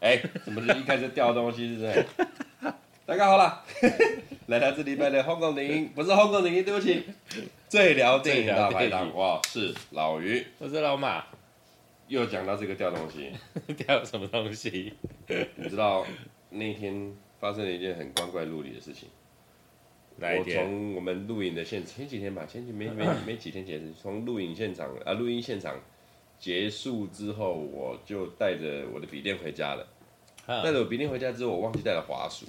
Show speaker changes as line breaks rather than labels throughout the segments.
哎，怎么是一开始掉东西是不是？大家好了，来到这礼拜的香港电影，不是香港电影，对不起，最聊电影大排档，我是老于，
我是老马，
又讲到这个掉东西，
掉什么东西？
你知道那天发生了一件很光怪陆离的事情。
哪一天？
我从我们录影的现前几天吧，前几没没 没几天前，从录影现场啊，录音现场结束之后，我就带着我的笔电回家了。带着我笔电回家之后，我忘记带了滑鼠。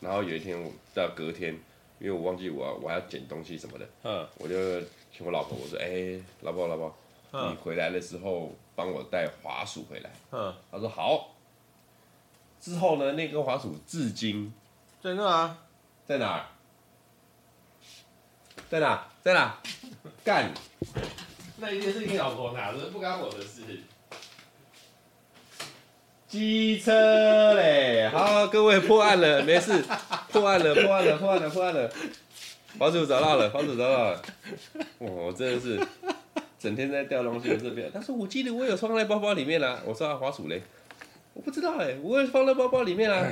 然后有一天我到隔天，因为我忘记我我要捡东西什么的。我就请我老婆我说：“哎，老婆老婆，你回来的时候帮我带滑鼠回来。”嗯，他说：“好。”之后呢，那根滑鼠至今
在那啊，
在哪儿？在哪？在哪？干！
那一定是你老婆拿的，不干我的事。
机车嘞，好，各位破案了，没事，破案了，破案了，破案了，破案了，滑鼠找到了，滑鼠找到了，我真的是整天在掉东西这边。他说我记得我有放在包包里面啦，我说啊，滑鼠嘞，我不知道哎，我也放在包包里面啦。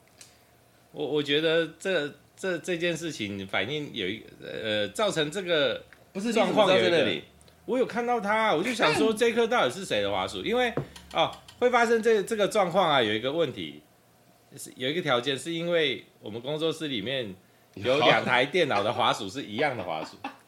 我我觉得这这这件事情反应有一呃造成这个不是状况在那里，我有看到他，我就想说 这颗到底是谁的滑鼠，因为哦。会发生这这个状况啊，有一个问题，是有一个条件，是因为我们工作室里面有两台电脑的滑鼠是一样的滑鼠，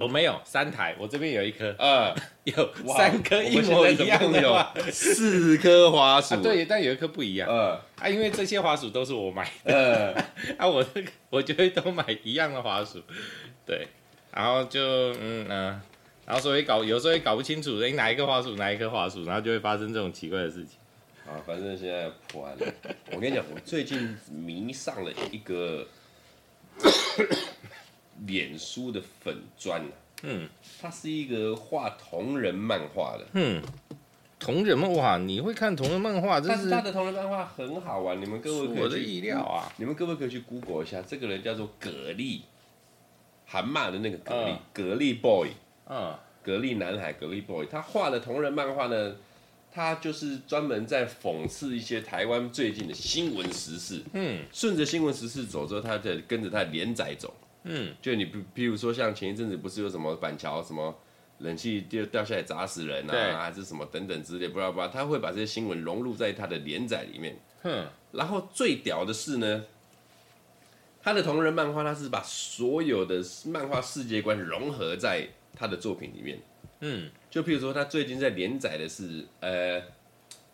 我没有三台，我这边有一颗，呃，有三颗一模一样的，
四颗滑鼠，
对，但有一颗不一样，呃，啊，因为这些滑鼠都是我买的，啊，我这个我就会都买一样的滑鼠，对，然后就嗯嗯。然后所以搞有时候也搞不清楚，哎，哪一个滑鼠，哪一颗滑鼠，然后就会发生这种奇怪的事情。
啊，反正现在破案了。我跟你讲，我最近迷上了一个脸书的粉砖。嗯，它是一个画同人漫画的。嗯，
同人漫画，你会看同人漫画？
但是他的同人漫画很好玩，你们各位可以去。
我的意料啊！
你们各位可以去 Google 一下，这个人叫做蛤蜊，蛤蟆的那个蛤蜊，蛤蜊 boy。嗯，蛤蜊男孩，蛤蜊 boy，他画的同人漫画呢，他就是专门在讽刺一些台湾最近的新闻时事。嗯，顺着新闻时事走之后，他在跟着他的连载走。嗯，就你比，譬如说像前一阵子不是有什么板桥什么冷气掉掉下来砸死人啊，对。还是什么等等之类，不知道不知道，他会把这些新闻融入在他的连载里面。哼，然后最屌的是呢，他的同人漫画，他是把所有的漫画世界观融合在。他的作品里面，嗯，就譬如说，他最近在连载的是，呃，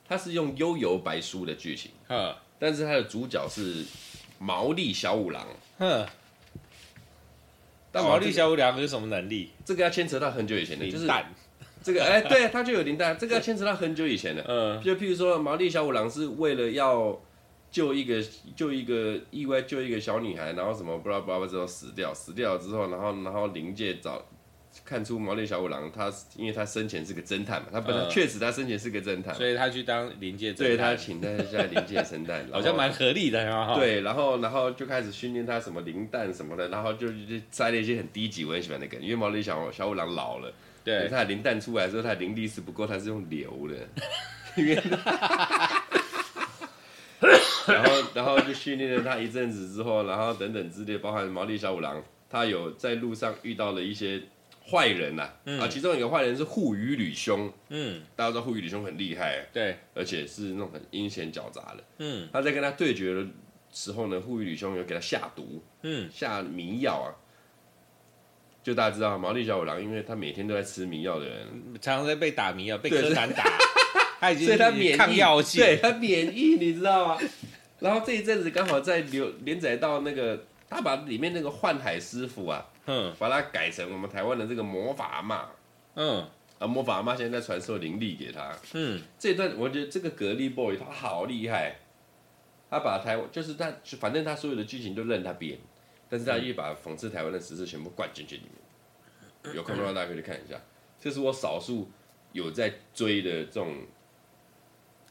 他是用《幽游白书》的剧情，呵但是他的主角是毛利小五郎，
呵但毛利小五郎有什么能力？
这个要牵扯到很久以前的，
蛋
就是这个，哎，对，他就有灵蛋，这个要牵扯到很久以前的，嗯，就譬如说，毛利小五郎是为了要救一个救一个意外救一个小女孩，然后什么不知道不知道之后死掉，死掉之后，然后然后灵界找。看出毛利小五郎，他因为他生前是个侦探嘛，他本来确实他生前是个侦探，
所以他去当灵界侦探，
对，他请他下灵界侦探，
好像 蛮合理的啊。
对，然后然后就开始训练他什么灵弹什么的，然后就就塞了一些很低级，我很喜欢那个，因为毛利小小五郎老了，对，他的灵弹出来之后，他的灵力是不够，他是用流的，然后然后就训练了他一阵子之后，然后等等之类，包含毛利小五郎，他有在路上遇到了一些。坏人呐，啊，其中一个坏人是护宇吕兄，嗯，大家知道护宇吕兄很厉害，对，而且是那种很阴险狡诈的，嗯，他在跟他对决的时候呢，护宇吕兄有给他下毒，嗯，下迷药啊，就大家知道毛利小五郎，因为他每天都在吃迷药的人，
常常在被打迷药，被柯南打，他已经
所以他免疫，对他免疫，你知道吗？然后这一阵子刚好在流连载到那个，他把里面那个幻海师傅啊。嗯，把它改成我们台湾的这个魔法阿嬷，嗯，啊，魔法阿嬷现在在传授灵力给他，嗯，这段我觉得这个格力 boy 他好厉害，他把台湾就是他，反正他所有的剧情都任他编，但是他一把讽刺台湾的实事全部灌进去里面，有空的话大家可以去看一下，这是我少数有在追的这种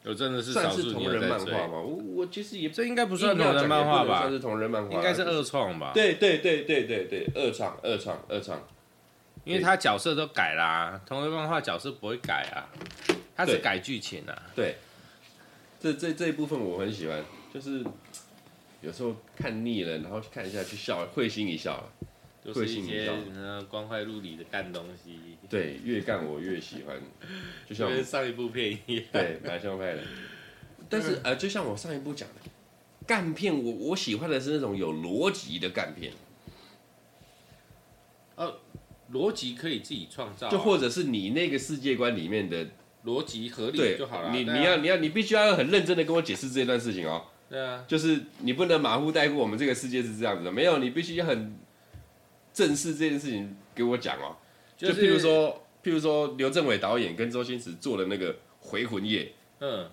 有真的是
算是同人漫画吗？我我其实也
这应该不算同人漫画吧？
算是同人漫画，
应该是二创吧？
对对对对对对，二创二创二创，
因为他角色都改啦，同人漫画角色不会改啊，他是改剧情啊。
对，这这这一部分我很喜欢，就是有时候看腻了，然后去看一下，去笑，会心一笑。
就是一些光怪陆离的干东西，
对，越干我越喜欢，就像
跟上一部片一样，
对，蛮像派的。但是呃，就像我上一部讲的，干片我我喜欢的是那种有逻辑的干片。
呃，逻辑可以自己创造，
就或者是你那个世界观里面的
逻辑合理就好了。
你你要你要你必须要很认真的跟我解释这段事情哦。
对啊，
就是你不能马虎带过，我们这个世界是这样子的，没有，你必须要很。正视这件事情给我讲哦，就譬如说，譬如说刘镇伟导演跟周星驰做的那个《回魂夜》，嗯，《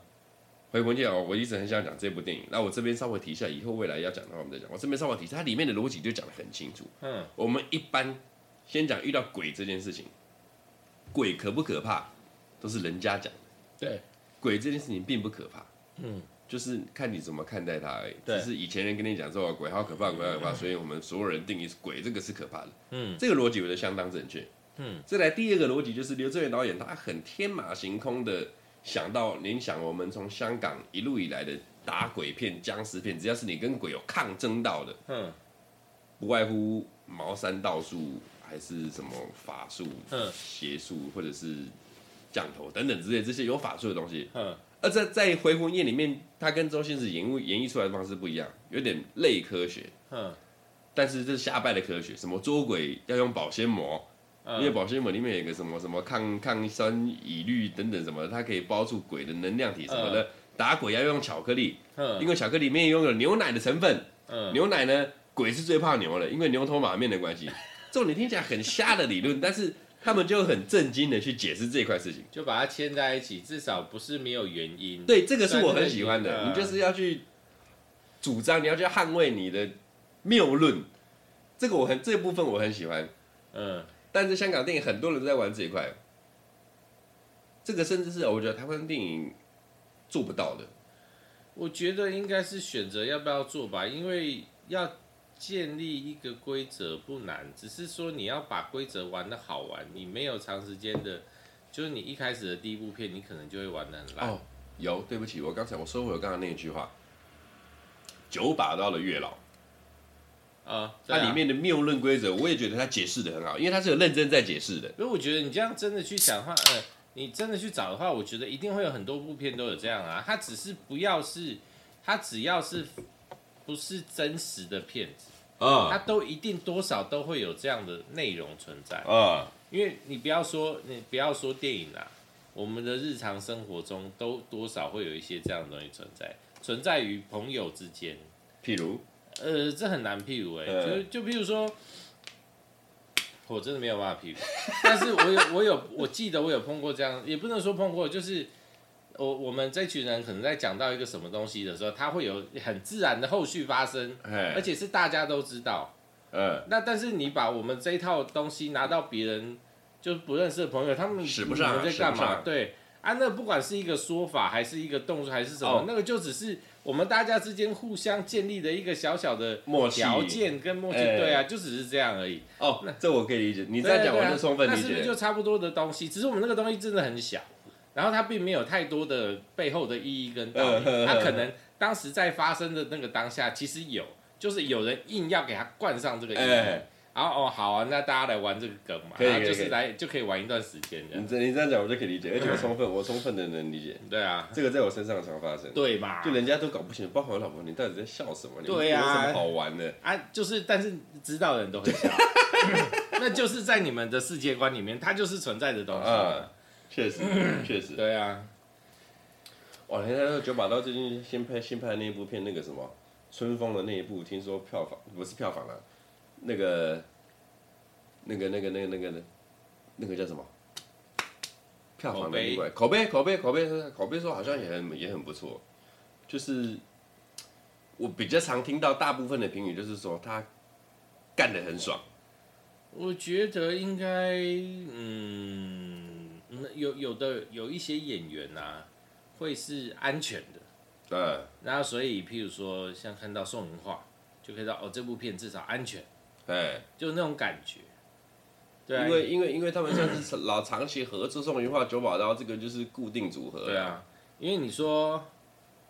回魂夜》哦，我一直很想讲这部电影。那我这边稍微提一下，以后未来要讲的话，我们再讲。我这边稍微提一下，它里面的逻辑就讲的很清楚。嗯，我们一般先讲遇到鬼这件事情，鬼可不可怕，都是人家讲的。
对，
鬼这件事情并不可怕。嗯。就是看你怎么看待它而已。只是以前人跟你讲说鬼好可怕，鬼好可怕，所以我们所有人定义是鬼，这个是可怕的。嗯，这个逻辑我觉得相当正确。嗯，再来第二个逻辑就是刘镇元导演他很天马行空的想到，您想我们从香港一路以来的打鬼片、僵尸片，只要是你跟鬼有抗争到的，嗯，不外乎茅山道术还是什么法术、嗯，邪术或者是降头等等之类这些有法术的东西，嗯。而在在《回魂夜》里面，他跟周星驰演绎演绎出来的方式不一样，有点类科学。嗯。但是这是瞎掰的科学，什么捉鬼要用保鲜膜，嗯、因为保鲜膜里面有一个什么什么抗抗酸乙氯等等什么，它可以包住鬼的能量体什么的。嗯、打鬼要用巧克力，嗯、因为巧克力里面拥有牛奶的成分。嗯、牛奶呢，鬼是最怕牛的，因为牛头马面的关系。这种你听起来很瞎的理论，但是。他们就很震惊的去解释这块事情，
就把它牵在一起，至少不是没有原因。
对，这个是我很喜欢的。你就是要去主张，你要去捍卫你的谬论。这个我很这部分我很喜欢。嗯，但是香港电影很多人都在玩这一块，这个甚至是我觉得台湾电影做不到的。
我觉得应该是选择要不要做吧，因为要。建立一个规则不难，只是说你要把规则玩的好玩。你没有长时间的，就是你一开始的第一部片，你可能就会玩的很烂。哦，
有，对不起，我刚才我收回我刚才那一句话。九把刀的月老，
啊，
它里面的谬论规则，我也觉得他解释的很好，因为他是有认真在解释的。
所以我觉得你这样真的去想的话，呃，你真的去找的话，我觉得一定会有很多部片都有这样啊。他只是不要是，他只要是不是真实的片子。啊，它都一定多少都会有这样的内容存在。啊，因为你不要说你不要说电影啦，我们的日常生活中都多少会有一些这样的东西存在，存在于朋友之间。
譬如，
呃，这很难譬如哎、欸，就就譬如说，我真的没有办法譬如，但是我有我有我记得我有碰过这样，也不能说碰过，就是。我我们这群人可能在讲到一个什么东西的时候，它会有很自然的后续发生，而且是大家都知道。嗯，那但是你把我们这一套东西拿到别人就是不认识的朋友，他们
使不上，
在干嘛？对啊，那不管是一个说法，还是一个动作，还是什么，哦、那个就只是我们大家之间互相建立的一个小小的默契条件跟默契。默契对啊，就只是这样而已。
哦，那这我可以理解。你在讲我就充分理解。那
是不是就差不多的东西？只是我们那个东西真的很小。然后它并没有太多的背后的意义跟道理，它可能当时在发生的那个当下，其实有，就是有人硬要给它冠上这个意义，然后哦好啊，那大家来玩这个梗嘛，然后就是来就可以玩一段时间这样。
你这你这样讲我就可以理解，而且我充分 我充分的能理解。
对啊，
这个在我身上常发生。
对嘛？
就人家都搞不清，包括我老婆，你到底在笑什么？对呀，有什么好玩的
啊？就是但是知道的人都会笑，那就是在你们的世界观里面，它就是存在的东西。
确实，确实，
对啊。
哇，你看九把刀最近新拍新拍的那一部片，那个什么春风的那一部，听说票房不是票房了，那个，那个那个那个那个那，个叫什么？票房的意外，口碑口碑口碑口碑说好像也很也很不错，就是我比较常听到大部分的评语就是说他干得很爽。
我觉得应该嗯。有有的有一些演员呐、啊，会是安全的。
对、嗯。
然后所以，譬如说像看到宋云画，就可以知道哦，这部片至少安全。
对。
就那种感觉。
对、啊。因为因为因为他们算是老长期合作，宋云画、九把刀这个就是固定组合。
对啊。因为你说，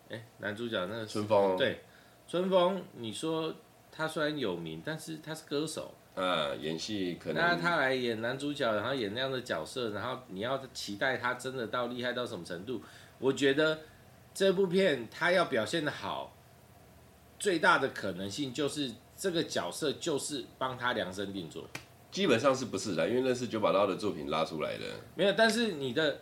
哎，男主角那个
春风。
对。春风，你说他虽然有名，但是他是歌手。
嗯，演戏可能。
那他来演男主角，然后演那样的角色，然后你要期待他真的到厉害到什么程度？我觉得这部片他要表现的好，最大的可能性就是这个角色就是帮他量身定做。
基本上是不是的？因为那是九把刀的作品拉出来的。
没有，但是你的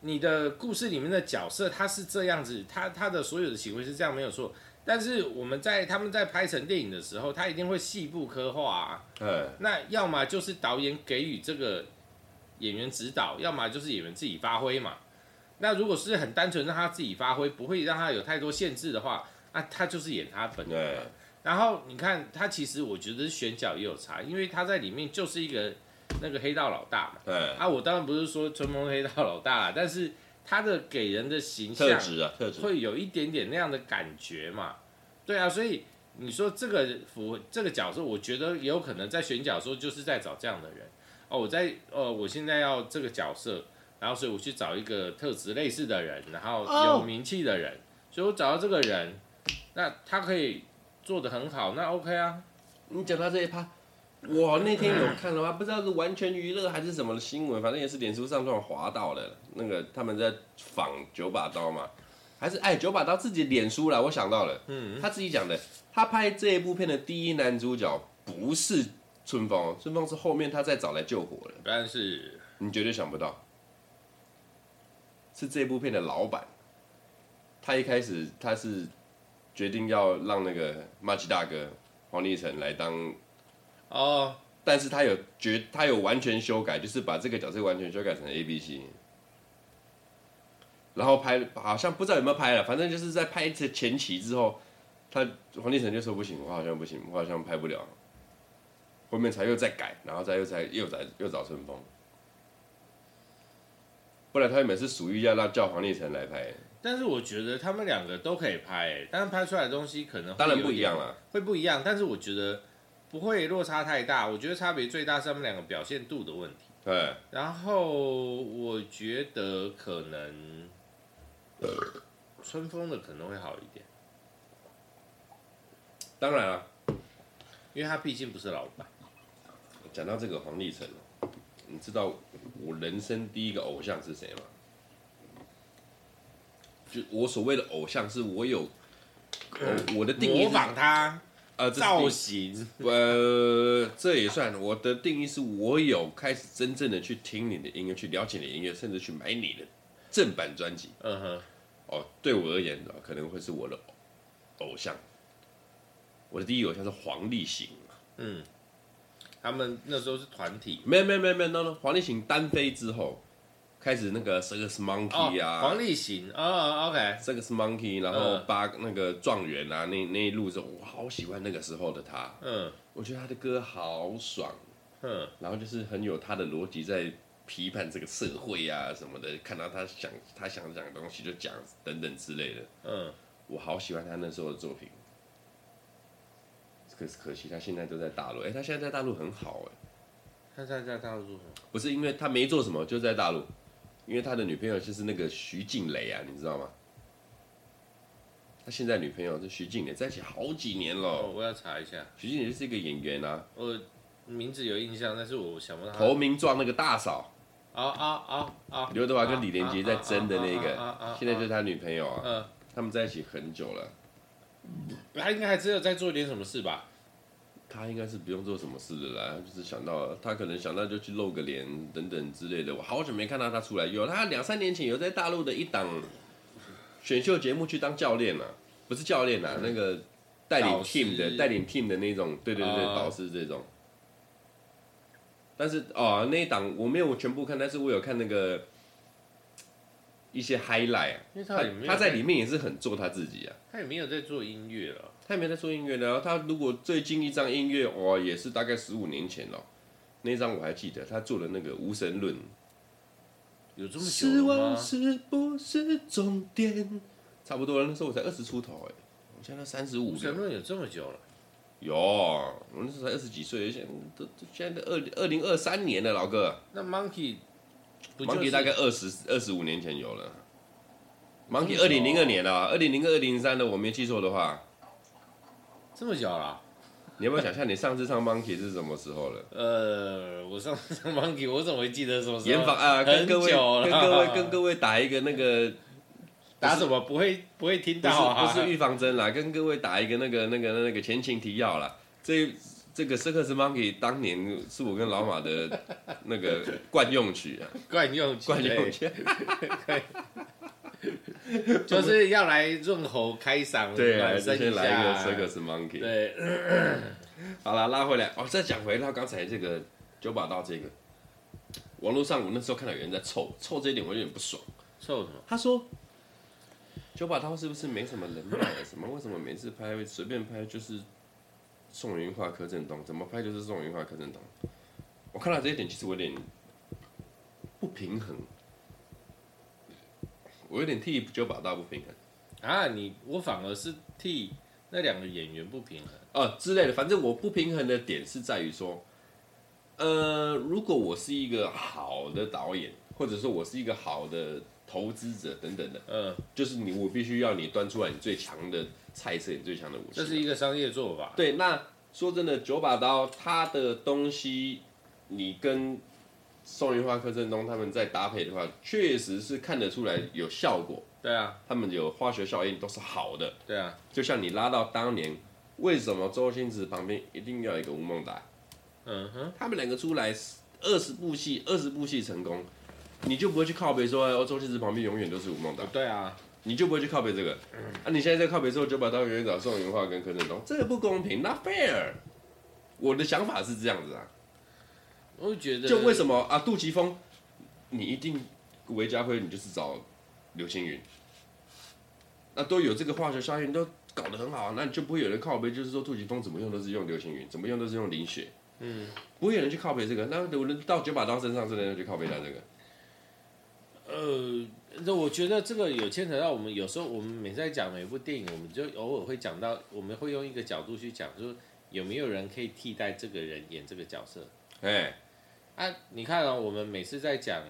你的故事里面的角色他是这样子，他他的所有的行为是这样，没有错。但是我们在他们在拍成电影的时候，他一定会细部刻画啊。
嗯。
那要么就是导演给予这个演员指导，要么就是演员自己发挥嘛。那如果是很单纯让他自己发挥，不会让他有太多限制的话，那他就是演他本人。然后你看他其实我觉得选角也有差，因为他在里面就是一个那个黑道老大嘛。
对。
啊，我当然不是说春风黑道老大啦，但是。他的给人的形象，
特质啊，特质
会有一点点那样的感觉嘛？对啊，所以你说这个符这个角色，我觉得也有可能在选角的时候就是在找这样的人哦。我在哦，我现在要这个角色，然后所以我去找一个特质类似的人，然后有名气的人，oh. 所以我找到这个人，那他可以做的很好，那 OK 啊。
你讲到这一趴。我那天有看的话，不知道是完全娱乐还是什么新闻，反正也是脸书上突然滑到的，那个他们在仿九把刀嘛，还是哎九把刀自己脸书了，我想到了，嗯，他自己讲的，他拍这一部片的第一男主角不是春风，春风是后面他再找来救火的，
但是。
你绝对想不到，是这部片的老板，他一开始他是决定要让那个马吉大哥黄立成来当。
哦，oh.
但是他有绝，他有完全修改，就是把这个角色完全修改成 A B C，然后拍，好像不知道有没有拍了，反正就是在拍这前期之后，他黄立成就说不行，我好像不行，我好像拍不了，后面才又再改，然后再又再又再又找春风，不然他原本是属于要让叫黄立成来拍，
但是我觉得他们两个都可以拍，但是拍出来的东西可能
当然不一样了，
会不一样，但是我觉得。不会落差太大，我觉得差别最大是他们两个表现度的问题。
对，
然后我觉得可能春风的可能会好一点。
当然了，
因为他毕竟不是老板。
讲到这个黄立成，你知道我人生第一个偶像是谁吗？就我所谓的偶像，是我有，我的定义
模仿他。
呃，
造型，
呃，这也算我的定义，是我有开始真正的去听你的音乐，去了解你的音乐，甚至去买你的正版专辑。
嗯哼，
哦，对我而言，可能会是我的偶像。我的第一偶像是黄立行。
嗯，他们那时候是团体。
没有没有没有没有，no no，黄立行单飞之后。开始那个 Circus Monkey 啊，
黄立行哦
，OK，Circus Monkey，然后八那个状元啊，那那一路是我好喜欢那个时候的他，
嗯，
我觉得他的歌好爽，
嗯，
然后就是很有他的逻辑在批判这个社会啊什么的，看到他想他想讲的东西就讲等等之类的，
嗯，
我好喜欢他那时候的作品，可是可惜他现在都在大陆，哎，他现在在大陆很好哎，
他在在大陆做什么？
不是因为他没做什么，就在大陆。因为他的女朋友就是那个徐静蕾啊，你知道吗？他现在女朋友是徐静蕾，在一起好几年了。
哦，我要查一下。
徐静蕾是一个演员啊。
我名字有印象，但是我想不到。
投名状那个大嫂。
啊啊啊啊！
刘德华跟李连杰在争的那个，
啊啊
现在就是他女朋友啊。嗯。他们在一起很久了。
他应该还只有在做一点什么事吧？
他应该是不用做什么事的啦，就是想到他可能想到就去露个脸等等之类的。我好久没看到他出来，有他两三年前有在大陆的一档选秀节目去当教练了，不是教练啊，那个带领 team 的带领 team 的那种，对对对对，导师这种。但是哦，那一档我没有全部看，但是我有看那个一些 highlight 啊，他他在里面也是很做他自己啊，
他也没有在做音乐了。
他也没在做音乐的，他如果最近一张音乐，哦，也是大概十五年前了。那张我还记得，他做的那个无神论，
有这么久
失望是不是终点？差不多了，那时候我才二十出头哎，我现在三十五。
无神论有这么久了？
有，我那时候才二十几岁，现在都现在都二二零二三年了，老哥。
那 Monkey，Monkey
Monkey 大概二十二十五年前有了。Monkey 二零零二年啊，二零零二零三的，我没记错的话。
这么久了？
你要不要想象你上次唱 Monkey 是什么时候了？
呃，我上次唱 Monkey，我怎么会记得什么时候？
严防啊，跟各位跟各位跟各位打一个那个
打什么？不会不会听到啊？
不是预防针啦，跟各位打一个那个那个那个前情提要啦。这这个 Circus Monkey 当年是我跟老马的那个惯用曲啊，
惯用曲，
惯用曲。
就是要来润喉开嗓，
对啊，先来一个 Circus Monkey。
对，
好了，拉回来哦，再讲回到刚才这个九把刀这个，网络上我那时候看到有人在凑凑这一点，我有点不爽。
凑什么？
他说九把刀是不是没什么人脉？什么？为什么每次拍随便拍就是宋芸樺、柯震东？怎么拍就是宋芸樺、柯震东？我看到这一点，其实我有点不平衡。我有点替九把刀不平衡
啊！你我反而是替那两个演员不平衡
哦之类的。反正我不平衡的点是在于说，呃，如果我是一个好的导演，或者说我是一个好的投资者等等的，嗯，就是你我必须要你端出来你最强的菜色，你最强的武器。
这是一个商业做法。
对，那说真的，九把刀它的东西，你跟。宋芸花、柯震东他们在搭配的话，确实是看得出来有效果。
对啊，
他们有化学效应，都是好的。
对啊，
就像你拉到当年，为什么周星驰旁边一定要有一个吴孟达？嗯哼，他们两个出来二十部戏，二十部戏成功，你就不会去靠北说，哦，周星驰旁边永远都是吴孟达。
对啊，
你就不会去靠北这个。嗯、啊，你现在在靠北之后，就把他永远找宋云花跟柯震东，这个不公平，not fair。我的想法是这样子啊。
我会觉得，
就为什么啊？杜琪峰，你一定韦家辉，你就是找刘青云，那都有这个化学效应，都搞得很好，那你就不会有人靠背，就是说杜琪峰怎么用都是用刘青云，怎么用都是用林雪，嗯，不会有人去靠背这个。那有人到九把刀身上，真的要去靠背他这个？
呃，那我觉得这个有牵扯到我们，有时候我们每次在讲每部电影，我们就偶尔会讲到，我们会用一个角度去讲，说有没有人可以替代这个人演这个角色？哎。啊，你看哦，我们每次在讲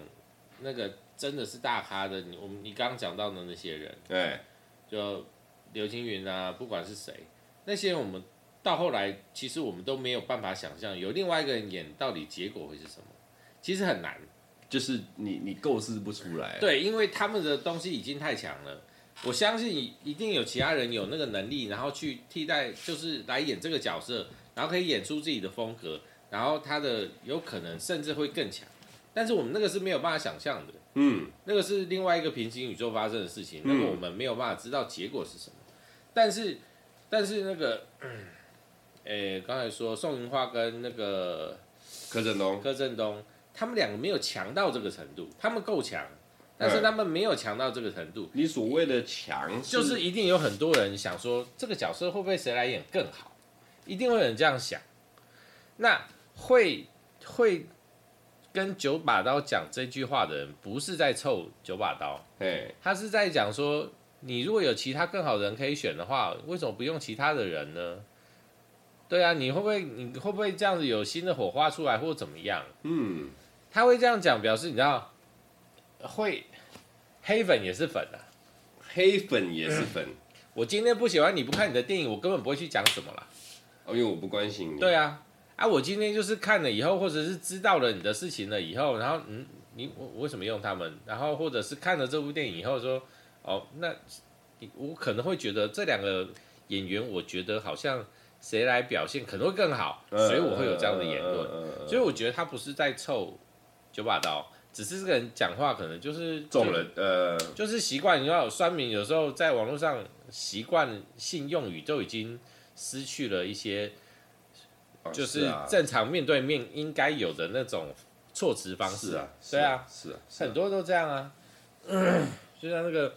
那个真的是大咖的，你我们你刚刚讲到的那些人，对，就刘青云啊，不管是谁，那些人我们到后来其实我们都没有办法想象有另外一个人演到底结果会是什么，其实很难，
就是你你构思不出来。
对，因为他们的东西已经太强了，我相信一定有其他人有那个能力，然后去替代，就是来演这个角色，然后可以演出自己的风格。然后他的有可能甚至会更强，但是我们那个是没有办法想象的，嗯，那个是另外一个平行宇宙发生的事情，那么我们没有办法知道结果是什么。但是，但是那个，诶，刚才说宋云花跟那个
柯震东，
柯震东，他们两个没有强到这个程度，他们够强，但是他们没有强到这个程度。
你所谓的强，
就是一定有很多人想说这个角色会不会谁来演更好，一定会有人这样想，那。会会跟九把刀讲这句话的人，不是在凑九把刀，他是在讲说，你如果有其他更好的人可以选的话，为什么不用其他的人呢？对啊，你会不会你会不会这样子有新的火花出来，或者怎么样？嗯，他会这样讲，表示你知道，会黑粉也是粉啊，
黑粉也是粉。
我今天不喜欢你不看你的电影，我根本不会去讲什么啦。
哦，因为我不关心你。
对啊。啊，我今天就是看了以后，或者是知道了你的事情了以后，然后嗯，你我我为什么用他们？然后或者是看了这部电影以后说，哦，那我可能会觉得这两个演员，我觉得好像谁来表现可能会更好，所以我会有这样的言论。所以我觉得他不是在凑九把刀，只是这个人讲话可能就是
中人，呃，
就是习惯。你知道，酸民有时候在网络上习惯性用语都已经失去了一些。就是正常面对面应该有的那种措辞方式啊，对啊，
是啊，
很多都这样啊。就像那个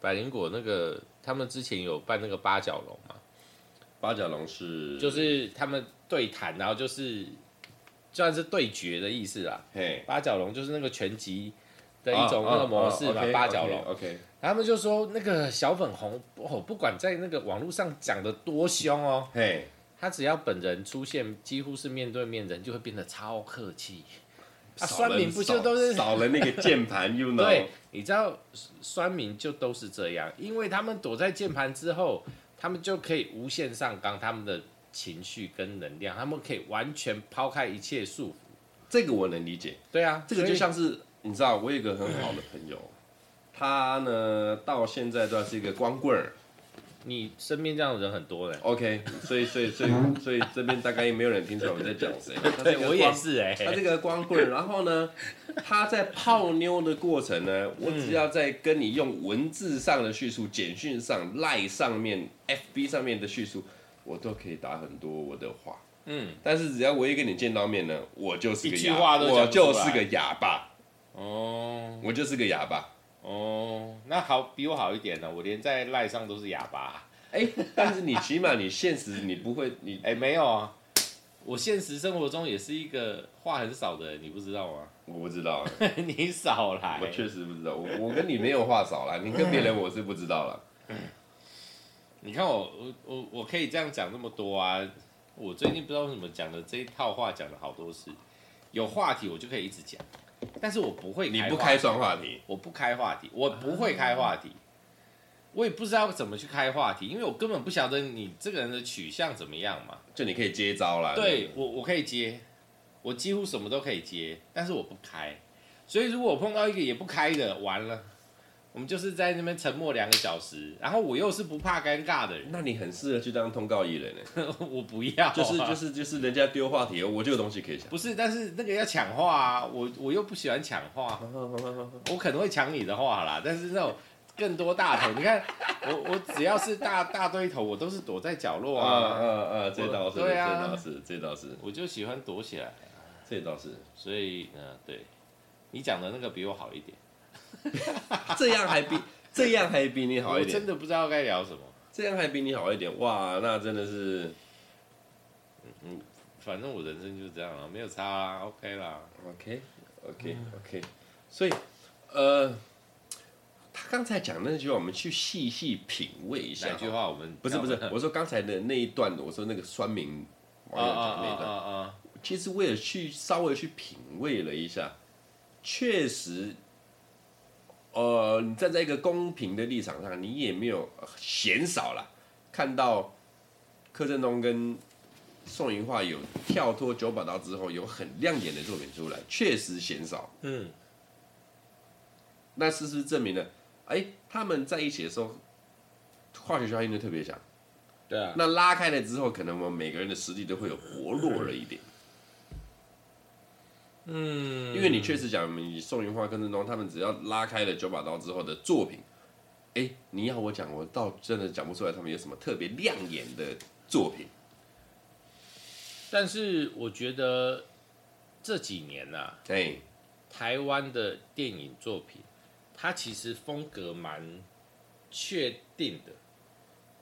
百灵果那个，他们之前有办那个八角笼嘛？
八角笼是，
就是他们对谈，然后就是算是对决的意思啦。嘿，八角笼就是那个拳击的一种那个模式嘛，八角笼。OK，他们就说那个小粉红哦，不管在那个网络上讲的多凶哦，嘿，他只要本人出现，几乎是面对面，人就会变得超客气。啊，酸民不就都是
少了那个键盘，you know？
对，你知道酸民就都是这样，因为他们躲在键盘之后，他们就可以无限上纲他们的情绪跟能量，他们可以完全抛开一切束缚。
这个我能理解。
对啊，
这个就像是你知道，我有一个很好的朋友，他呢到现在都还是一个光棍儿。
你身边这样的人很多嘞
，OK，所以所以所以所以这边大概也没有人听出来我们在讲谁。
对，我也是哎。
他这个光棍，然后呢，他在泡妞的过程呢，我只要在跟你用文字上的叙述、简讯上、赖上面、FB 上面的叙述，我都可以打很多我的话。嗯，但是只要我一跟你见到面呢，我就是个哑，我就是个哑巴。哦，我就是个哑巴。
哦，那好，比我好一点呢。我连在赖上都是哑巴。
哎，但是你起码你现实你不会你
哎没有啊，我现实生活中也是一个话很少的人，你不知道吗？
我不知道，
你少来。
我确实不知道，我我跟你没有话少来，你跟别人我是不知道了。
你看我我我我可以这样讲那么多啊，我最近不知道为什么讲的这一套话讲了好多次，有话题我就可以一直讲。但是我不会，
你不开双话题，
我不开话题，我不会开话题，我也不知道怎么去开话题，因为我根本不晓得你这个人的取向怎么样嘛。
就你可以接招啦。
对，我我可以接，我几乎什么都可以接，但是我不开。所以如果我碰到一个也不开的，完了。我们就是在那边沉默两个小时，然后我又是不怕尴尬的人，
那你很适合去当通告艺人呢。
我不要、啊，
就是就是就是人家丢话题，我这个东西可以抢。
不是，但是那个要抢话啊，我我又不喜欢抢话，我可能会抢你的话啦，但是那种更多大头，你看 我我只要是大大堆头，我都是躲在角落啊，
嗯嗯，这倒是，对啊，这倒是，这倒是，
我就喜欢躲起来，
这倒是，
所以嗯，对，你讲的那个比我好一点。
这样还比这样还比你好一点，
我真的不知道该聊什么。
这样还比你好一点，哇，那真的是，
嗯，反正我人生就是这样了，没有差啊，OK 啦
，OK，OK，OK。所以，呃，他刚才讲的那句话，我们去细细品味一下。
哪句话？我们
不是不是，我说刚才的那一段，我说那个酸民网友讲那段，啊啊啊啊，其实我也去稍微去品味了一下，确实。呃，你站在一个公平的立场上，你也没有嫌少了看到柯震东跟宋芸樺有跳脱九把刀之后有很亮眼的作品出来，确实嫌少。嗯，那事实证明了，哎，他们在一起的时候，化学效应就特别强。
对啊。
那拉开了之后，可能我们每个人的实力都会有薄弱了一点。嗯，因为你确实讲，你宋云花跟郑东他们只要拉开了九把刀之后的作品，哎，你要我讲，我倒真的讲不出来他们有什么特别亮眼的作品。
但是我觉得这几年呐、啊，哎，台湾的电影作品，它其实风格蛮确定的。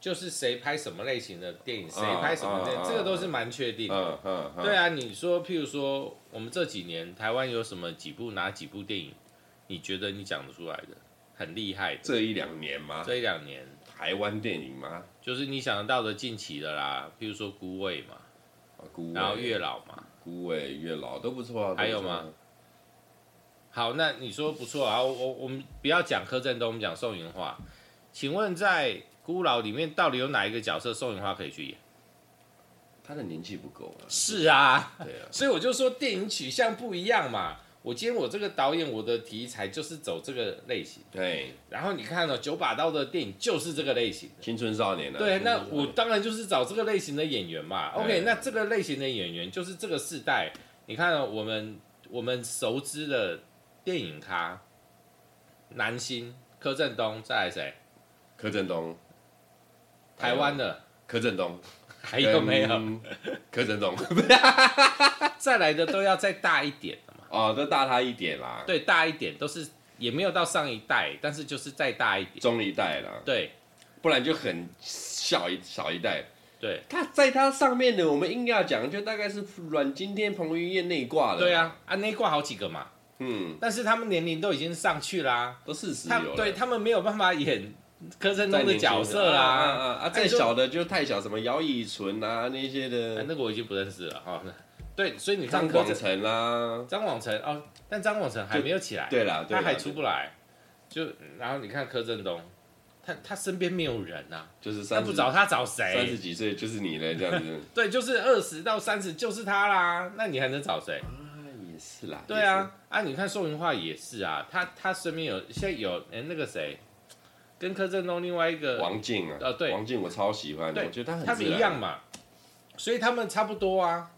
就是谁拍什么类型的电影，谁拍什么电影，这个都是蛮确定的。对啊，你说，譬如说，我们这几年台湾有什么几部哪几部电影，你觉得你讲得出来的，很厉害的？
这一两年吗？
这一两年
台湾电影吗？
就是你想得到的近期的啦，譬如说《孤味》嘛，然后《月老》嘛，《
孤味》《月老》都不错啊。
还有吗？好，那你说不错啊，我我我们不要讲柯震东，我们讲宋芸樺，请问在。孤老里面到底有哪一个角色宋芸花可以去演？
他的年纪不够啊。
是啊，对啊，所以我就说电影取向不一样嘛。我今天我这个导演，我的题材就是走这个类型。
对。
然后你看哦，九把刀的电影就是这个类型，
青春少年的。
对，那我当然就是找这个类型的演员嘛。OK，那这个类型的演员就是这个世代。你看哦，我们我们熟知的电影咖，男星柯震东，再来谁？
柯震东。
台湾的
柯震东，
还有没有？
柯震东，
再来的都要再大一点的嘛。
哦，都大他一点啦。
对，大一点都是也没有到上一代，但是就是再大一点。
中一代啦。
对，
不然就很小一小一代。
对，
他在他上面的，我们硬要讲，就大概是阮经天、彭于晏那一挂的。
对啊，啊那一挂好几个嘛。嗯。但是他们年龄都已经上去啦、啊，
都四十。
对他们没有办法演柯震东的角色啦。啊
啊啊！再小的就太小，什么姚以纯啊那些的，
那个我已经不认识了哈。对，所以你
看张广成啦，
张广成哦，但张广成还没有起来。
对啦，
他还出不来。就然后你看柯震东。他他身边没有人呐、啊，
就是
他不找他找谁？
三十几岁就是你了，这样子。
对，就是二十到三十就是他啦，那你还能找谁？
啊，也是啦。
对啊，啊，你看宋芸樺也是啊，他他身边有现在有哎、欸、那个谁，跟柯震东另外一个
王静啊，呃对，王静我超喜欢，对我觉得他很
他们一样嘛，所以他们差不多啊，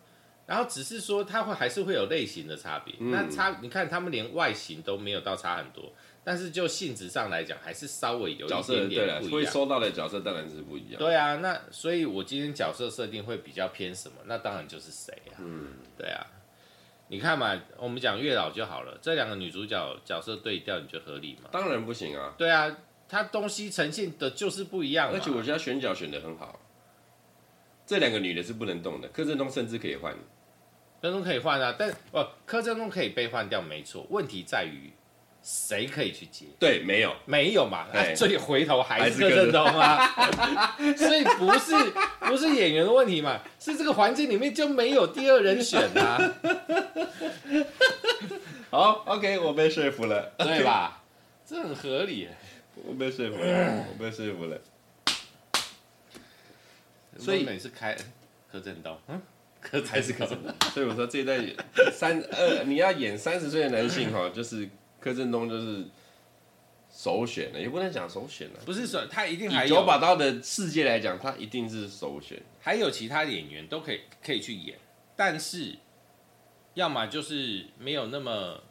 然后只是说他会还是会有类型的差别，嗯、那差你看他们连外形都没有到差很多。但是就性质上来讲，还是稍微有一点点不一样。
会收到的角色当然是不一样。
对啊，那所以我今天角色设定会比较偏什么？那当然就是谁啊？嗯，对啊。你看嘛，我们讲月老就好了。这两个女主角角色对调，你觉得合理吗？
当然不行啊。
对啊，她东西呈现的就是不一样。
而且我觉得选角选的很好。这两个女的是不能动的，柯震东甚至可以换。
柯震东可以换啊，但哦，柯震东可以被换掉，没错。问题在于。谁可以去接？
对，没有，
没有嘛。哎，所以回头还是柯震东啊。所以不是不是演员的问题嘛，是这个环境里面就没有第二人选啊。
好，OK，我被说服了，
对吧？这很合理。
我被说服了，我被说服了。
所以每次开柯震东，嗯，柯才是柯震东。
所以我说这一代三呃，你要演三十岁的男性哈，就是。柯震东就是首选了，也不能讲首选了。
不是说他一定还有
以九把刀的世界来讲，他一定是首选。
还有其他演员都可以可以去演，但是要么就是没有那么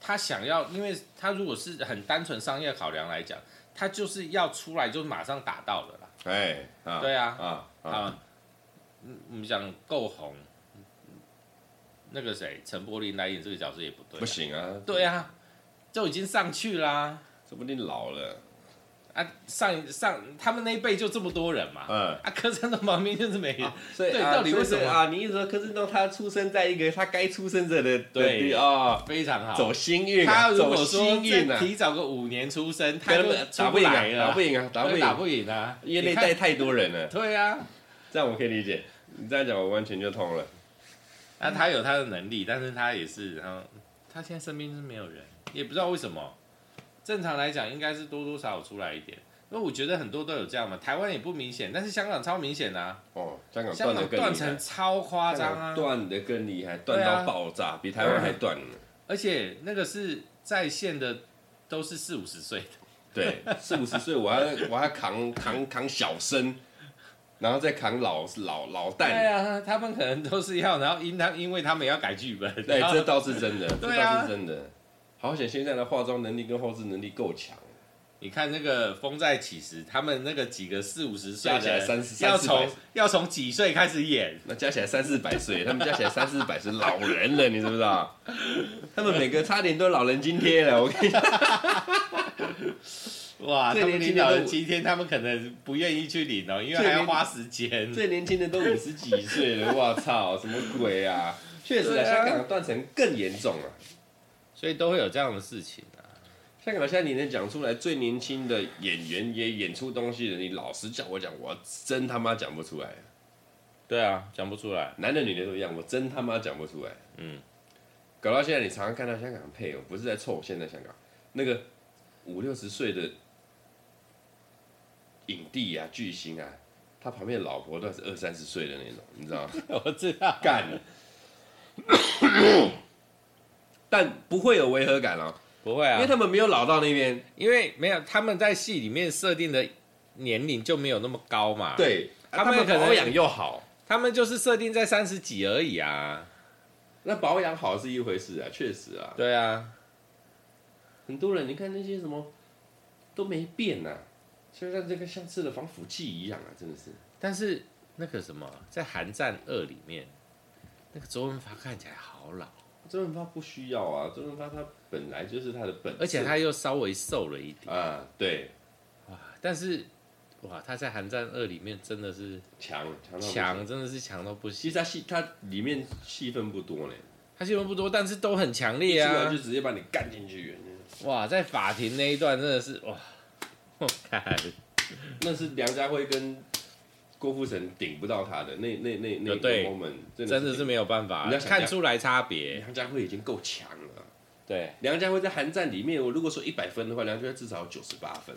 他想要，因为他如果是很单纯商业考量来讲，他就是要出来就马上打到的啦。
哎，
对啊，啊啊，嗯，我们讲够红，那个谁，陈柏霖来演这个角色也不对，
不行啊，
对啊。就已经上去啦、啊，
说不定老了
啊！上上他们那一辈就这么多人嘛，嗯，啊，柯震东旁边就是没人，啊、
所以对，啊、到底为什么啊？你意思说柯震东他出生在一个他该出生者的
对啊、哦，非常好，
走幸运、啊，
他如果说提早个五年出生，他就
打不赢啊，打不赢啊，打不赢，
打不赢啊，
因为那代太多人了。
对啊，
这样我可以理解，你这样讲我完全就通了。
那、啊、他有他的能力，但是他也是，然后他现在身边是没有人。也不知道为什么，正常来讲应该是多多少少出来一点，因为我觉得很多都有这样嘛。台湾也不明显，但是香港超明显啊。
哦，香港
香港断层超夸张啊，
断的更厉害，断到爆炸，啊、比台湾还断呢。
而且那个是在线的，都是四五十岁的。
对，四五十岁我还我还扛扛扛小生，然后再扛老老老旦。
对啊，他们可能都是要，然后因他因为他们要改剧本。
对，这倒是真的，这倒是真的。好险，现在的化妆能力跟后置能力够强。
你看那个风再起时，他们那个几个四五十岁，
加起来三四
要从要从几岁开始演？
那加起来三四百岁，他们加起来三四百是老人了，你知不知道？他们每个差点都老人津贴了，我跟你讲。
哇，最年轻的老人津贴，他们可能不愿意去领哦，因为还要花时间。
最年轻的都五十几岁了，我操，什么鬼啊？确实啊，香港的断层更严重啊。
所以都会有这样的事情啊。
香港现在你能讲出来最年轻的演员也演出东西的，你老实叫我讲，我真他妈讲不出来。
对啊，讲不出来，
男的女的都一样，我真他妈讲不出来。嗯，搞到现在你常常看到香港配偶，不是在凑现在香港那个五六十岁的影帝啊、巨星啊，他旁边的老婆都是二三十岁的那种，你知道吗？
我知道，
干。但不会有违和感哦，
不会啊，
因为他们没有老到那边，
因为没有他们在戏里面设定的年龄就没有那么高嘛。
对，他们可能保养又好，
他们就是设定在三十几而已啊。
那保养好是一回事啊，确实啊。
对啊，
很多人你看那些什么都没变呐、啊，就像这个像吃了防腐剂一样啊，真的是。
但是那个什么，在《寒战二》里面，那个周润发看起来好老。
周润发不需要啊，周润发他本来就是他的本，
而且他又稍微瘦了一点
啊，对，
哇！但是哇，他在《寒战二》里面真的是
强强
强，真的是强到不行。
其实他戏他里面戏份不多呢，
他戏份不多，但是都很强烈啊，
就直接把你干进去。
哇，在法庭那一段真的是哇，我看
那是梁家辉跟郭富城顶不到他的那那那那个 moment，
真的是没有办法看出来差别。
梁家辉已经够强了。
对，
梁家辉在《寒战》里面，我如果说一百分的话，梁家辉至少九十八分，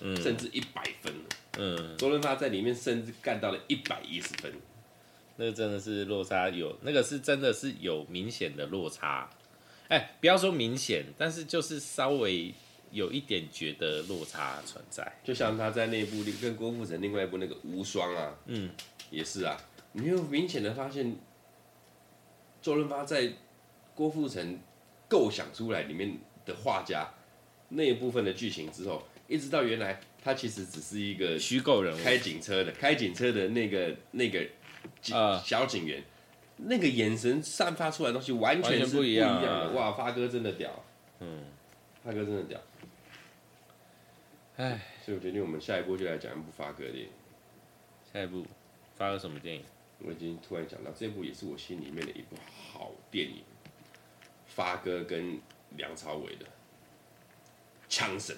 嗯，甚至一百分，嗯，周润发在里面甚至干到了一百一十分，
那个真的是落差有，那个是真的是有明显的落差，哎、欸，不要说明显，但是就是稍微有一点觉得落差存在，
就像他在那部跟郭富城另外一部那个《无双》啊，嗯，也是啊，你有明显的发现，周润发在郭富城。构想出来里面的画家那一部分的剧情之后，一直到原来他其实只是一个
虚构人物，
开警车的开警车的那个那个警小警员，呃、那个眼神散发出来的东西完全是不一样的。哇，发哥真的屌，嗯，发哥真的屌。哎唉，所以我决定我们下一步就来讲一部发哥的电影。
下一部发哥什么电影？
我已经突然讲到这部也是我心里面的一部好电影。发哥跟梁朝伟的枪神，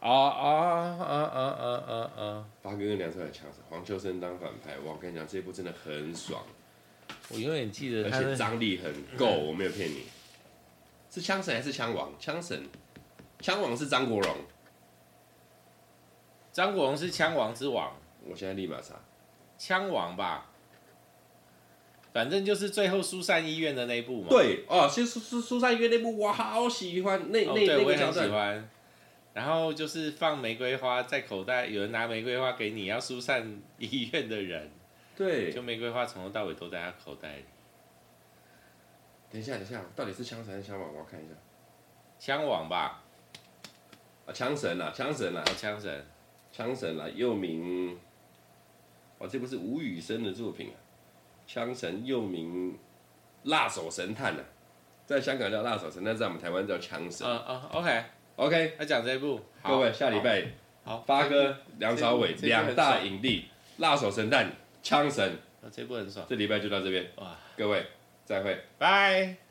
啊啊啊啊啊啊啊！
发哥跟梁朝伟枪神，黄秋生当反派，哇！我跟你讲，这一部真的很爽。
我永远记得，
而且张力很够，我没有骗你。是枪神还是枪王？枪神，枪王是张国荣，
张国荣是枪王之王。
我现在立马查，
枪王吧。反正就是最后疏散医院的那一部嘛。
对哦，其实疏疏疏散医院那部我好喜欢，那、哦、那
对那。我也很喜欢。然后就是放玫瑰花在口袋，有人拿玫瑰花给你，要疏散医院的人。
对。
就玫瑰花从头到尾都在他口袋里。
等一下，等一下，到底是枪神还是枪王？我要看一下。
枪王吧。
啊，枪神啊，枪神啊，
枪神，
枪神啊，又名。哦，这部是吴宇森的作品啊。枪神又名辣手神探呢、啊，在香港叫辣手神探，在我们台湾叫枪神。
啊啊，OK
OK，
他讲这一部，
各位下礼拜，好，发哥、梁朝伟两大影帝，辣手神探、枪神，
这部很爽。
这礼拜就到这边，哇，各位再会，
拜。